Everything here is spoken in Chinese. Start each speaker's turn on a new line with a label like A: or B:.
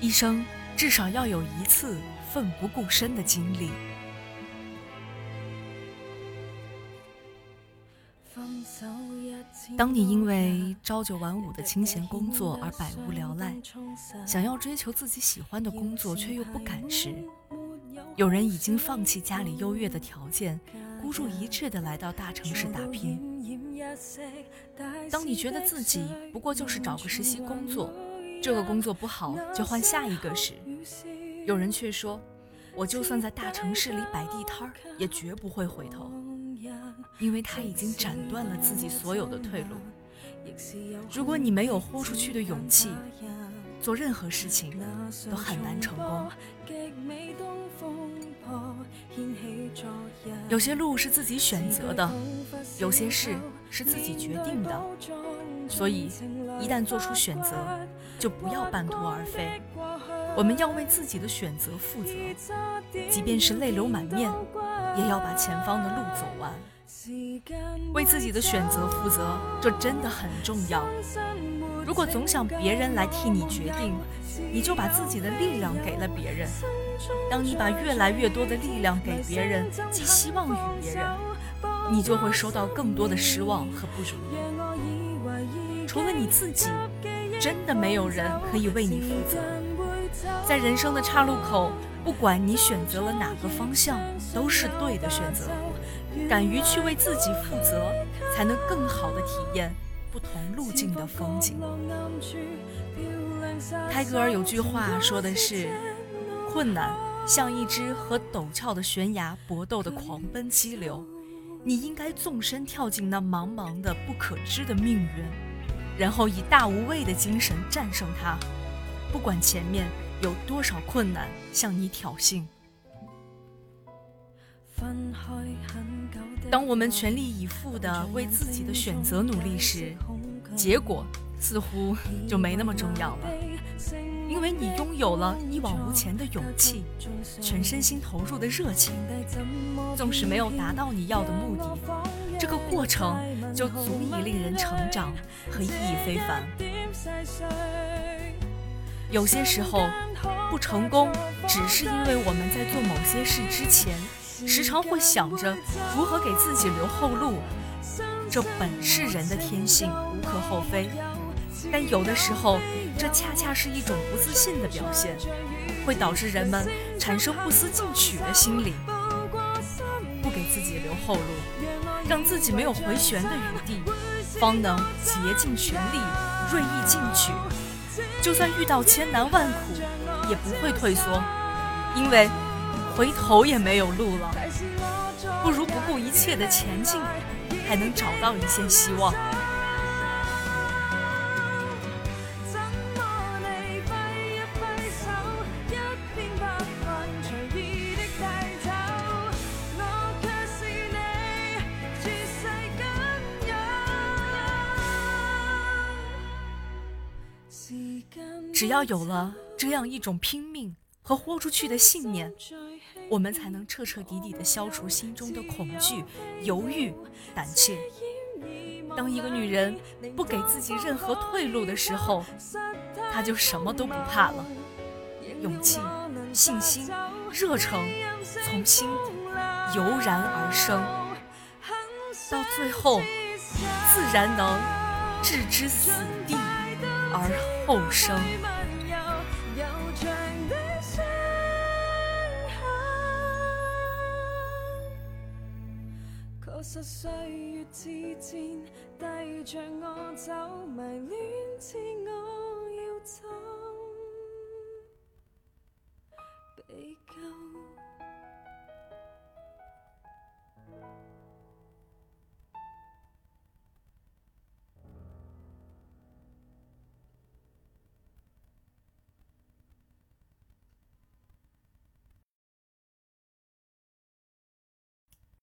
A: 一生至少要有一次奋不顾身的经历。当你因为朝九晚五的清闲工作而百无聊赖，想要追求自己喜欢的工作却又不敢时，有人已经放弃家里优越的条件，孤注一掷地来到大城市打拼。当你觉得自己不过就是找个实习工作，这个工作不好就换下一个时，有人却说，我就算在大城市里摆地摊儿，也绝不会回头。因为他已经斩断了自己所有的退路。如果你没有豁出去的勇气，做任何事情都很难成功。有些路是自己选择的，有些事是自己决定的。所以，一旦做出选择，就不要半途而废。我们要为自己的选择负责，即便是泪流满面，也要把前方的路走完。为自己的选择负责，这真的很重要。如果总想别人来替你决定，你就把自己的力量给了别人。当你把越来越多的力量给别人，寄希望于别人，你就会收到更多的失望和不如意。除了你自己，真的没有人可以为你负责。在人生的岔路口，不管你选择了哪个方向，都是对的选择。敢于去为自己负责，才能更好的体验不同路径的风景。泰戈尔有句话说的是：“困难像一只和陡峭的悬崖搏斗的狂奔激流，你应该纵身跳进那茫茫的不可知的命运，然后以大无畏的精神战胜它，不管前面有多少困难向你挑衅。”当我们全力以赴地为自己的选择努力时，结果似乎就没那么重要了，因为你拥有了一往无前的勇气，全身心投入的热情。纵使没有达到你要的目的，这个过程就足以令人成长和意义非凡。有些时候，不成功只是因为我们在做某些事之前。时常会想着如何给自己留后路，这本是人的天性，无可厚非。但有的时候，这恰恰是一种不自信的表现，会导致人们产生不思进取的心理，给自己留后路，让自己没有回旋的余地，方能竭尽全力，锐意进取。就算遇到千难万苦，也不会退缩，因为。回头也没有路了，不如不顾一切的前进，还能找到一线希望。只要有了这样一种拼命和豁出去的信念。我们才能彻彻底底地消除心中的恐惧、犹豫、胆怯。当一个女人不给自己任何退路的时候，她就什么都不怕了。勇气、信心、热诚从心油然而生，到最后自然能置之死地而后生。
B: 实岁月之箭，带着我走，迷恋似我要走，被。